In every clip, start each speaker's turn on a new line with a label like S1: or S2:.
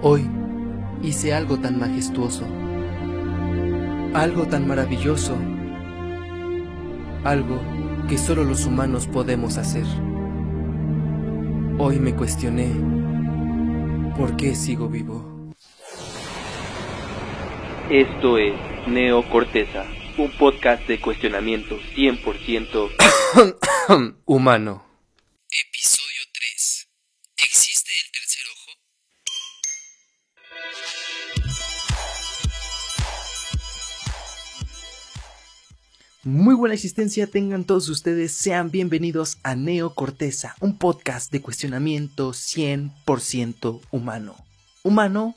S1: Hoy hice algo tan majestuoso, algo tan maravilloso, algo que solo los humanos podemos hacer. Hoy me cuestioné por qué sigo vivo.
S2: Esto es Neo Corteza, un podcast de cuestionamiento 100%
S1: humano. Muy buena existencia tengan todos ustedes, sean bienvenidos a Neo Corteza, un podcast de cuestionamiento 100% humano. Humano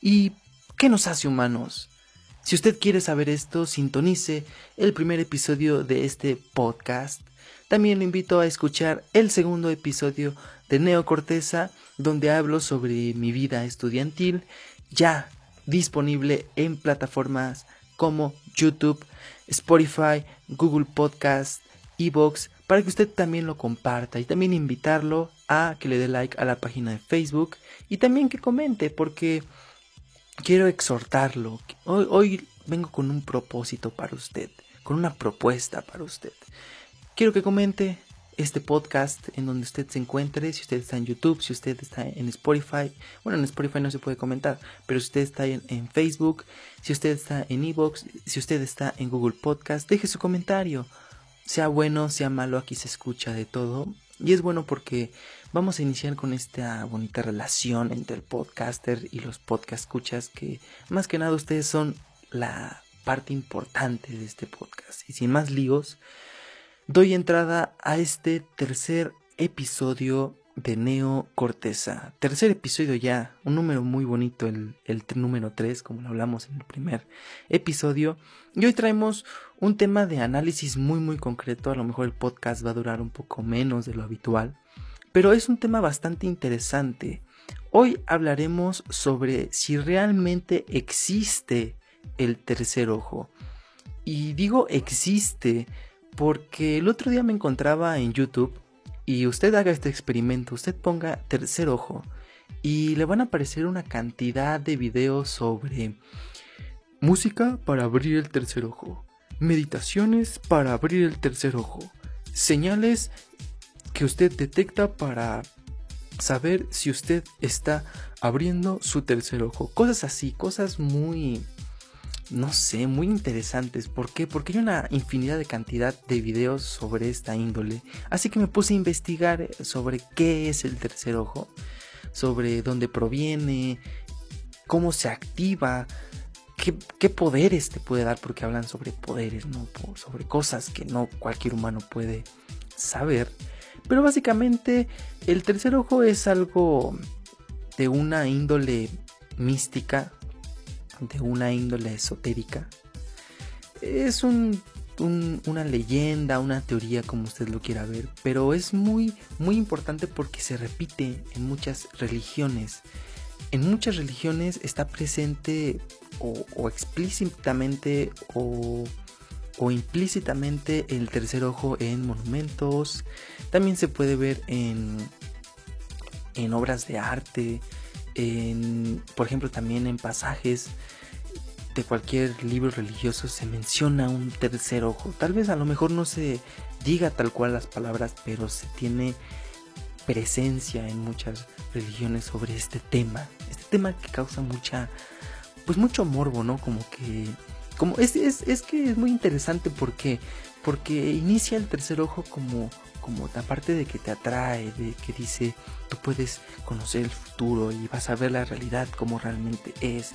S1: y ¿qué nos hace humanos? Si usted quiere saber esto, sintonice el primer episodio de este podcast. También lo invito a escuchar el segundo episodio de Neo Corteza, donde hablo sobre mi vida estudiantil, ya disponible en plataformas como YouTube, Spotify, Google Podcast, Evox, para que usted también lo comparta y también invitarlo a que le dé like a la página de Facebook y también que comente porque quiero exhortarlo. Hoy, hoy vengo con un propósito para usted, con una propuesta para usted. Quiero que comente este podcast en donde usted se encuentre, si usted está en YouTube, si usted está en Spotify, bueno, en Spotify no se puede comentar, pero si usted está en, Facebook, si usted está en Evox, si usted está en Google Podcast, deje su comentario. Sea bueno, sea malo, aquí se escucha de todo. Y es bueno porque vamos a iniciar con esta bonita relación entre el podcaster y los podcast escuchas que más que nada ustedes son la parte importante de este podcast. Y sin más líos, doy entrada a este tercer episodio de Neo Corteza. Tercer episodio ya, un número muy bonito, el, el número 3, como lo hablamos en el primer episodio. Y hoy traemos un tema de análisis muy muy concreto, a lo mejor el podcast va a durar un poco menos de lo habitual, pero es un tema bastante interesante. Hoy hablaremos sobre si realmente existe el tercer ojo. Y digo existe porque el otro día me encontraba en YouTube y usted haga este experimento, usted ponga tercer ojo y le van a aparecer una cantidad de videos sobre música para abrir el tercer ojo, meditaciones para abrir el tercer ojo, señales que usted detecta para saber si usted está abriendo su tercer ojo, cosas así, cosas muy no sé, muy interesantes. ¿Por qué? Porque hay una infinidad de cantidad de videos sobre esta índole. Así que me puse a investigar sobre qué es el tercer ojo, sobre dónde proviene, cómo se activa, qué, poderes te puede dar, porque hablan sobre poderes, ¿no? Sobre cosas que no cualquier humano puede saber. Pero básicamente el tercer ojo es algo de una índole mística, de una índole esotérica. Es un, un, una leyenda, una teoría como usted lo quiera ver, pero es muy, muy importante porque se repite en muchas religiones. En muchas religiones está presente o, o explícitamente o, o implícitamente el tercer ojo en monumentos. También se puede ver en, en obras de arte, en, por ejemplo, también en pasajes de cualquier libro religioso se menciona un tercer ojo. Tal vez a lo mejor no se diga tal cual las palabras, pero se tiene presencia en muchas religiones sobre este tema. Este tema que causa mucha, pues mucho morbo, ¿no? Como que, como es, es, es que es muy interesante porque, porque inicia el tercer ojo como, como parte de que te atrae, de que dice, tú puedes conocer el futuro y vas a ver la realidad como realmente es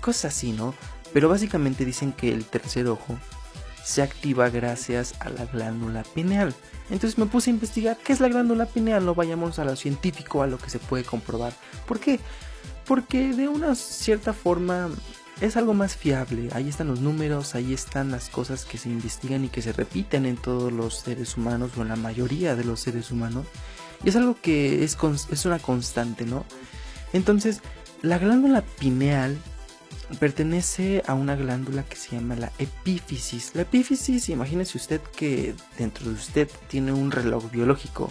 S1: cosas así, ¿no? Pero básicamente dicen que el tercer ojo se activa gracias a la glándula pineal. Entonces me puse a investigar qué es la glándula pineal, no vayamos a lo científico, a lo que se puede comprobar. ¿Por qué? Porque de una cierta forma es algo más fiable. Ahí están los números, ahí están las cosas que se investigan y que se repiten en todos los seres humanos o en la mayoría de los seres humanos. Y es algo que es, es una constante, ¿no? Entonces, la glándula pineal pertenece a una glándula que se llama la epífisis. La epífisis, imagínese usted que dentro de usted tiene un reloj biológico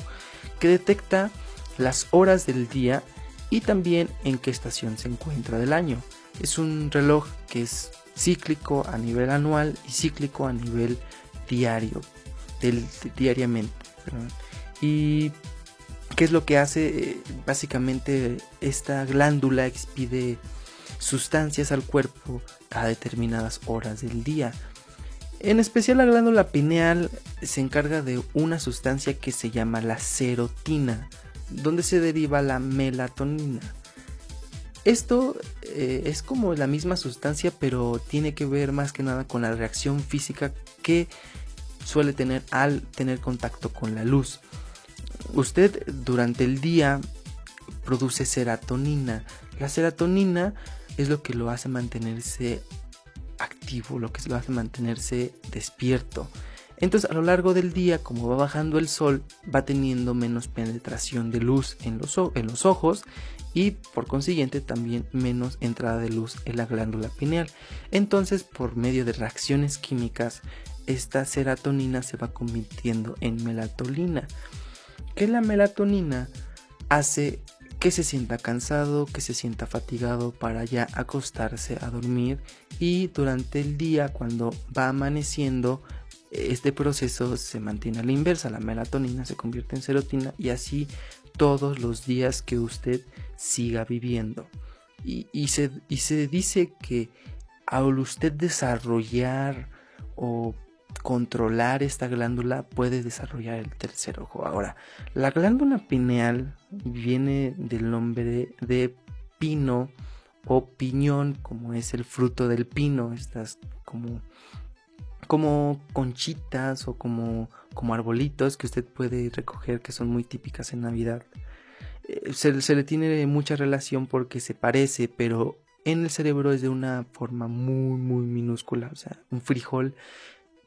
S1: que detecta las horas del día y también en qué estación se encuentra del año. Es un reloj que es cíclico a nivel anual y cíclico a nivel diario, diariamente. Y qué es lo que hace, eh, básicamente esta glándula expide sustancias al cuerpo a determinadas horas del día. En especial la glándula pineal se encarga de una sustancia que se llama la serotina, donde se deriva la melatonina. Esto eh, es como la misma sustancia, pero tiene que ver más que nada con la reacción física que suele tener al tener contacto con la luz. Usted durante el día produce serotonina. La serotonina es lo que lo hace mantenerse activo, lo que lo hace mantenerse despierto. Entonces a lo largo del día, como va bajando el sol, va teniendo menos penetración de luz en los, ojos y por consiguiente también menos entrada de luz en la glándula pineal. Entonces por medio de reacciones químicas, esta serotonina se va convirtiendo en melatonina. Que la melatonina hace que se sienta cansado, que se sienta fatigado para ya acostarse a dormir y durante el día cuando va amaneciendo este proceso se mantiene a la inversa, la melatonina se convierte en serotina y así todos los días que usted siga viviendo. Y, se, y se dice que al usted desarrollar o controlar esta glándula puede desarrollar el tercer ojo. Ahora, la glándula pineal viene del nombre de pino o piñón, como es el fruto del pino, estas como como conchitas o como, como arbolitos que usted puede recoger que son muy típicas en Navidad. Eh, se, se, le tiene mucha relación porque se parece, pero en el cerebro es de una forma muy, muy minúscula. O sea, un frijol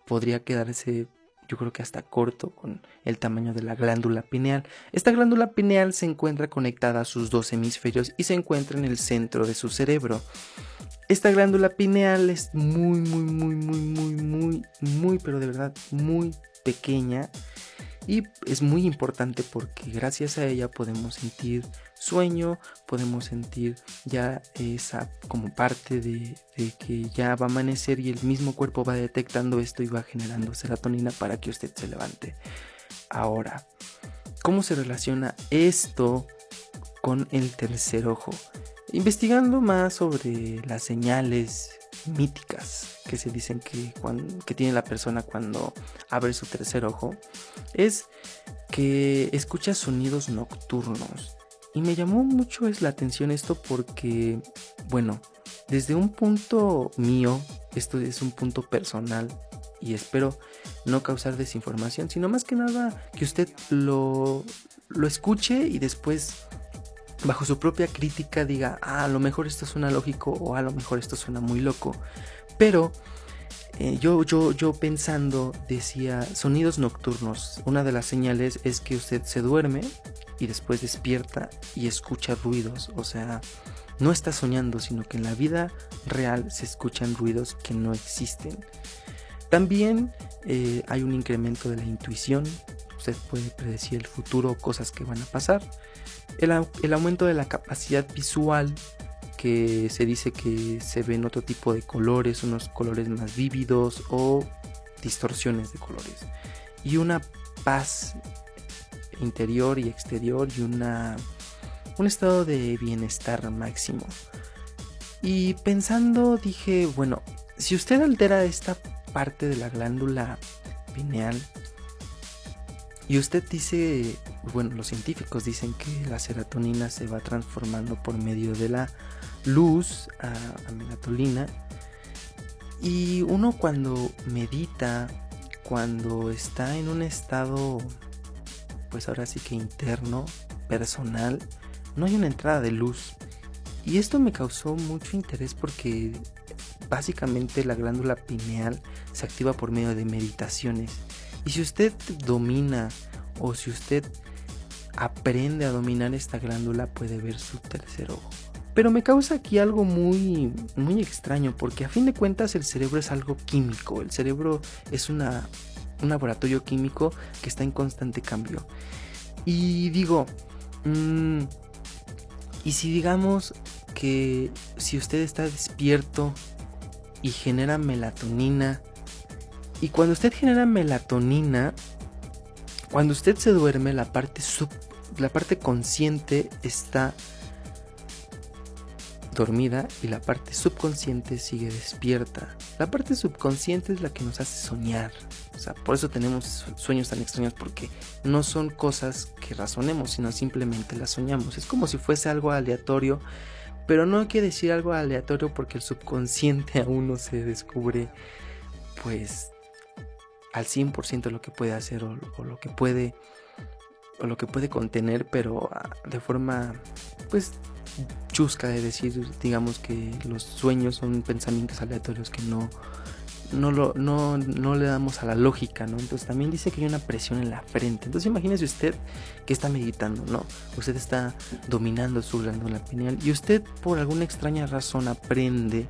S1: podría quedarse, yo creo que hasta corto con el tamaño de la glándula pineal. Esta glándula pineal se encuentra conectada a sus dos hemisferios y se encuentra en el centro de su cerebro. Esta glándula pineal es muy, muy, muy, muy, muy, muy, muy, pero de verdad muy pequeña y es muy importante porque gracias a ella podemos sentir sueño, podemos sentir ya esa como parte de, que ya va a amanecer y el mismo cuerpo va detectando esto y va generando serotonina para que usted se levante. Ahora, ¿cómo se relaciona esto con el tercer ojo? Investigando más sobre las señales míticas que se dicen que, que tiene la persona cuando abre su tercer ojo, es que escucha sonidos nocturnos. Y me llamó mucho la atención esto porque, bueno, desde un punto mío, esto es un punto personal y espero no causar desinformación, sino más que nada que usted lo, lo escuche y después bajo su propia crítica diga, ah, a lo mejor esto suena lógico o a lo mejor esto suena muy loco. Pero eh, yo, yo, yo pensando decía, sonidos nocturnos. Una de las señales es que usted se duerme y después despierta y escucha ruidos. O sea, no está soñando, sino que en la vida real se escuchan ruidos que no existen. También eh, hay un incremento de la intuición. Usted puede predecir el futuro, cosas que van a pasar el, aumento de la capacidad visual que se dice que se ven otro tipo de colores, unos colores más vívidos o distorsiones de colores. Y una paz interior y exterior y una, un estado de bienestar máximo. Y pensando dije, bueno, si usted altera esta parte de la glándula pineal y usted dice bueno, los científicos dicen que la serotonina se va transformando por medio de la luz a, melatonina. Y uno cuando medita, cuando está en un estado, pues ahora sí que interno, personal, no hay una entrada de luz. Y esto me causó mucho interés porque básicamente la glándula pineal se activa por medio de meditaciones. Y si usted domina o si usted aprende a dominar esta glándula puede ver su tercer ojo. Pero me causa aquí algo muy, muy extraño porque a fin de cuentas el cerebro es algo químico, el cerebro es una, un laboratorio químico que está en constante cambio. Y digo, mm, Y si digamos que si usted está despierto y genera melatonina, y cuando usted genera melatonina, cuando usted se duerme, la parte sub, la parte consciente está dormida y la parte subconsciente sigue despierta. La parte subconsciente es la que nos hace soñar. O sea, por eso tenemos sueños tan extraños porque no son cosas que razonemos, sino simplemente las soñamos. Es como si fuese algo aleatorio, pero no quiere decir algo aleatorio porque el subconsciente aún no se descubre pues al 100% lo que puede hacer o, o lo que puede o lo que puede contener, pero ah, de forma pues chusca de decir, digamos que los sueños son pensamientos aleatorios que no no, lo, no, no le damos a la lógica, ¿no? Entonces también dice que hay una presión en la frente. Entonces imagínese usted que está meditando, ¿no? Usted está dominando su glándula pineal y usted por alguna extraña razón aprende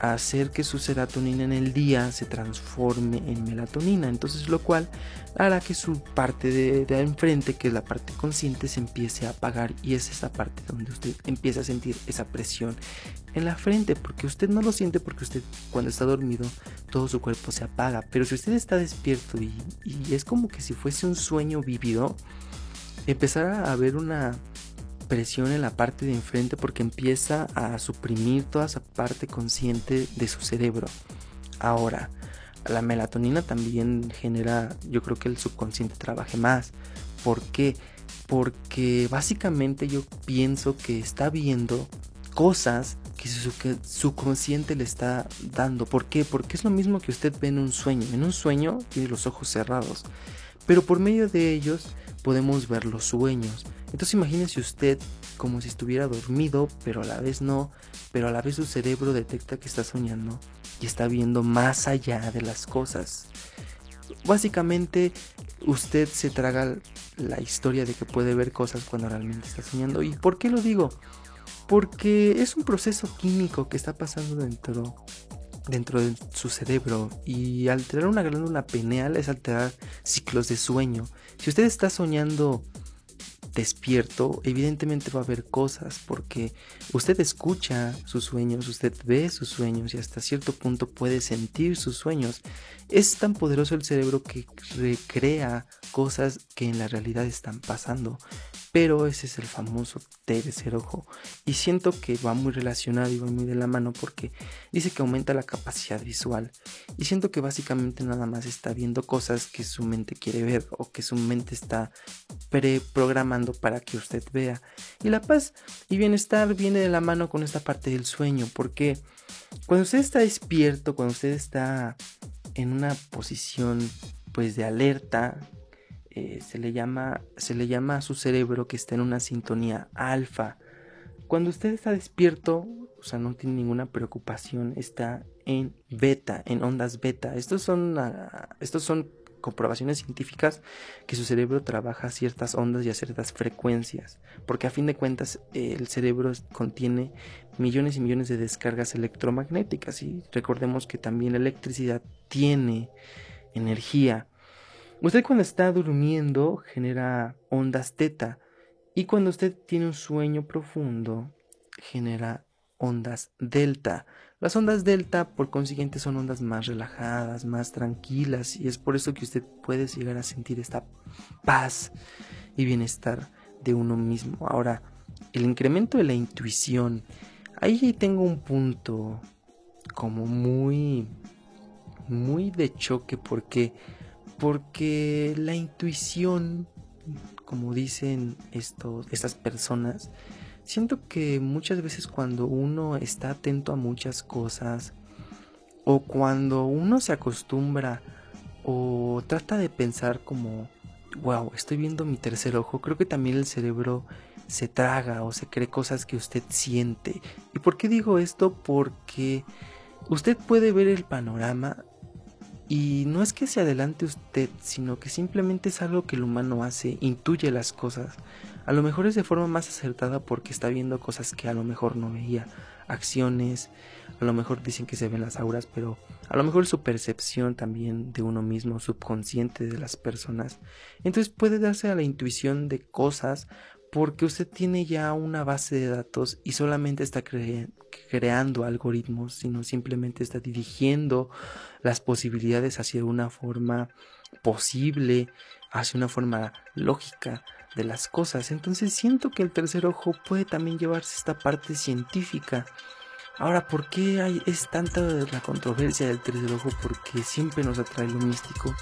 S1: hacer que su serotonina en el día se transforme en melatonina. Entonces lo cual hará que su parte de, de, enfrente, que es la parte consciente, se empiece a apagar y es esa parte donde usted empieza a sentir esa presión en la frente, porque usted no lo siente porque usted cuando está dormido todo su cuerpo se apaga, pero si usted está despierto y, y es como que si fuese un sueño vivido, empezará a haber una presión en la parte de enfrente porque empieza a suprimir toda esa parte consciente de su cerebro. Ahora, la melatonina también genera, yo creo que el subconsciente trabaje más. ¿Por qué? Porque básicamente yo pienso que está viendo cosas que su subconsciente le está dando. ¿Por qué? Porque es lo mismo que usted ve en un sueño. En un sueño tiene los ojos cerrados, pero por medio de ellos podemos ver los sueños. Entonces imagínese usted como si estuviera dormido, pero a la vez no, pero a la vez su cerebro detecta que está soñando y está viendo más allá de las cosas. Básicamente usted se traga la historia de que puede ver cosas cuando realmente está soñando. ¿Y por qué lo digo? Porque es un proceso químico que está pasando dentro dentro de su cerebro y alterar una glándula pineal es alterar ciclos de sueño. Si usted está soñando despierto, evidentemente va a haber cosas porque usted escucha sus sueños, usted ve sus sueños y hasta cierto punto puede sentir sus sueños. Es tan poderoso el cerebro que recrea cosas que en la realidad están pasando. Pero ese es el famoso tercer ojo. Y siento que va muy relacionado y va muy de la mano porque dice que aumenta la capacidad visual. Y siento que básicamente nada más está viendo cosas que su mente quiere ver o que su mente está preprogramando para que usted vea. Y la paz y bienestar viene de la mano con esta parte del sueño. Porque cuando usted está despierto, cuando usted está en una posición pues de alerta, eh, se, le llama, se le llama a su cerebro que está en una sintonía alfa. Cuando usted está despierto, o sea, no tiene ninguna preocupación, está en beta, en ondas beta. Estos son, uh, estos son comprobaciones científicas que su cerebro trabaja a ciertas ondas y a ciertas frecuencias, porque a fin de cuentas el cerebro contiene millones y millones de descargas electromagnéticas y recordemos que también la electricidad tiene energía Usted cuando está durmiendo genera ondas teta y cuando usted tiene un sueño profundo genera ondas delta. Las ondas delta por consiguiente son ondas más relajadas, más tranquilas y es por eso que usted puede llegar a sentir esta paz y bienestar de uno mismo. Ahora, el incremento de la intuición. Ahí tengo un punto como muy muy de choque porque porque la intuición, como dicen estos, estas personas, siento que muchas veces cuando uno está atento a muchas cosas, o cuando uno se acostumbra o trata de pensar como, wow, estoy viendo mi tercer ojo, creo que también el cerebro se traga o se cree cosas que usted siente. ¿Y por qué digo esto? Porque usted puede ver el panorama y no es que se adelante usted, sino que simplemente es algo que el humano hace, intuye las cosas. A lo mejor es de forma más acertada porque está viendo cosas que a lo mejor no veía, acciones, a lo mejor dicen que se ven las auras, pero a lo mejor su percepción también de uno mismo, subconsciente de las personas. Entonces puede darse a la intuición de cosas porque usted tiene ya una base de datos y solamente está creando algoritmos, sino simplemente está dirigiendo las posibilidades hacia una forma posible, hacia una forma lógica de las cosas. Entonces siento que el tercer ojo puede también llevarse esta parte científica. Ahora, ¿por qué hay, es tanta la controversia del tercer ojo? Porque siempre nos atrae lo místico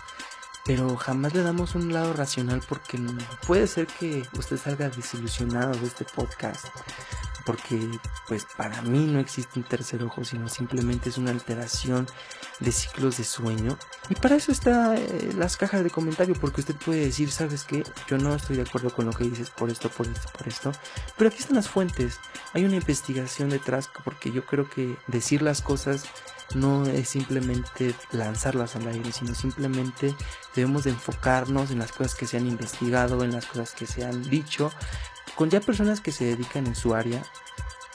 S1: pero jamás le damos un lado racional porque puede ser que usted salga desilusionado de este podcast porque pues para mí no existe un tercer ojo sino simplemente es una alteración de ciclos de sueño. Y para eso está eh, las cajas de comentario porque usted puede decir sabes que yo no estoy de acuerdo con lo que dices por esto por esto por esto. Pero aquí están las fuentes. Hay una investigación detrás porque yo creo que decir las cosas no es simplemente lanzarlas al aire, sino simplemente debemos de enfocarnos en las cosas que se han investigado, en las cosas que se han dicho, con ya personas que se dedican en su área.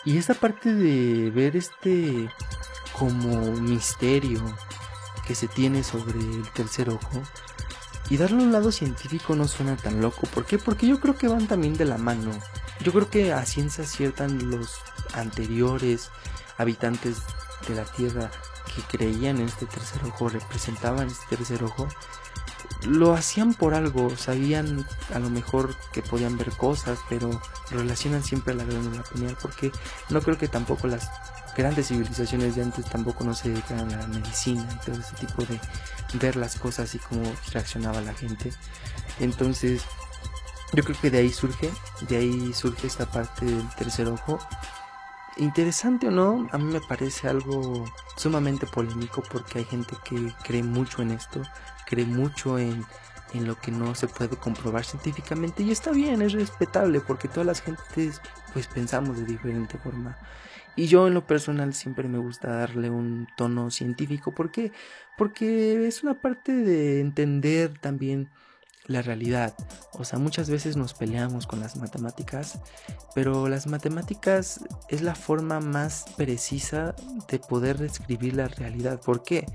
S1: Y esta parte de ver este como misterio que se tiene sobre el tercer ojo y darle un lado científico no suena tan loco. ¿Por qué? Porque yo creo que van también de la mano. Yo creo que a ciencia ciertan los anteriores habitantes de la Tierra que creían en este tercer ojo, representaban este tercer ojo, lo hacían por algo, sabían a lo mejor que podían ver cosas, pero relacionan siempre la glándula pineal, porque no creo que tampoco las grandes civilizaciones de antes tampoco no se dedicaran a la medicina y todo ese tipo de ver las cosas y cómo reaccionaba la gente. Entonces, yo creo que de ahí surge, de ahí surge esta parte del tercer ojo interesante o no, a mí me parece algo sumamente polémico porque hay gente que cree mucho en esto, cree mucho en, en lo que no se puede comprobar científicamente y está bien, es respetable porque todas las gentes pues pensamos de diferente forma. Y yo en lo personal siempre me gusta darle un tono científico. ¿Por qué? Porque es una parte de entender también la realidad. O sea, muchas veces nos peleamos con las matemáticas, pero las matemáticas es la forma más precisa de poder describir la realidad. ¿Por qué?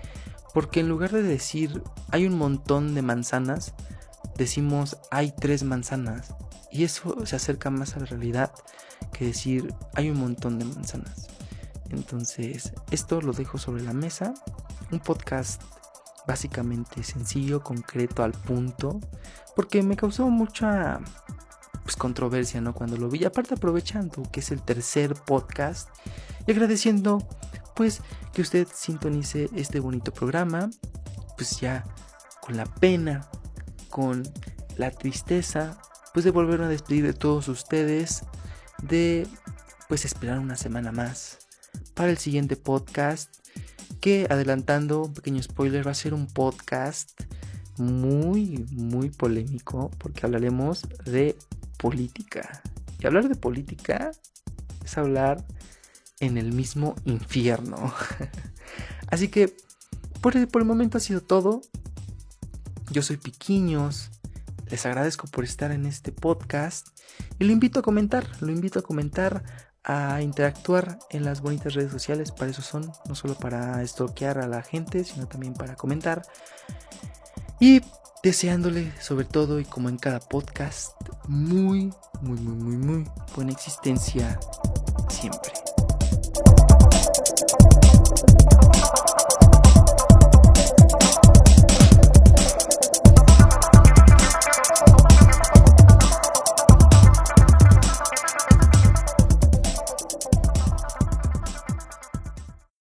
S1: Porque en lugar de decir hay un montón de manzanas, decimos hay tres manzanas. Y eso se acerca más a la realidad que decir hay un montón de manzanas. Entonces, esto lo dejo sobre la mesa. Un podcast básicamente sencillo, concreto, al punto, porque me causó mucha pues, controversia, ¿no? Cuando lo vi, aparte aprovechando que es el tercer podcast y agradeciendo pues que usted sintonice este bonito programa, pues ya con la pena, con la tristeza, pues de volver a despedir de todos ustedes, de pues esperar una semana más para el siguiente podcast que adelantando un pequeño spoiler va a ser un podcast muy muy polémico porque hablaremos de política. Y hablar de política es hablar en el mismo infierno. Así que por el, por el momento ha sido todo. Yo soy Piquiños. Les agradezco por estar en este podcast y lo invito a comentar, lo invito a comentar a interactuar en las bonitas redes sociales, para eso son, no solo para estoquear a la gente, sino también para comentar. Y deseándole sobre todo y como en cada podcast, muy, muy, muy, muy, muy buena existencia siempre.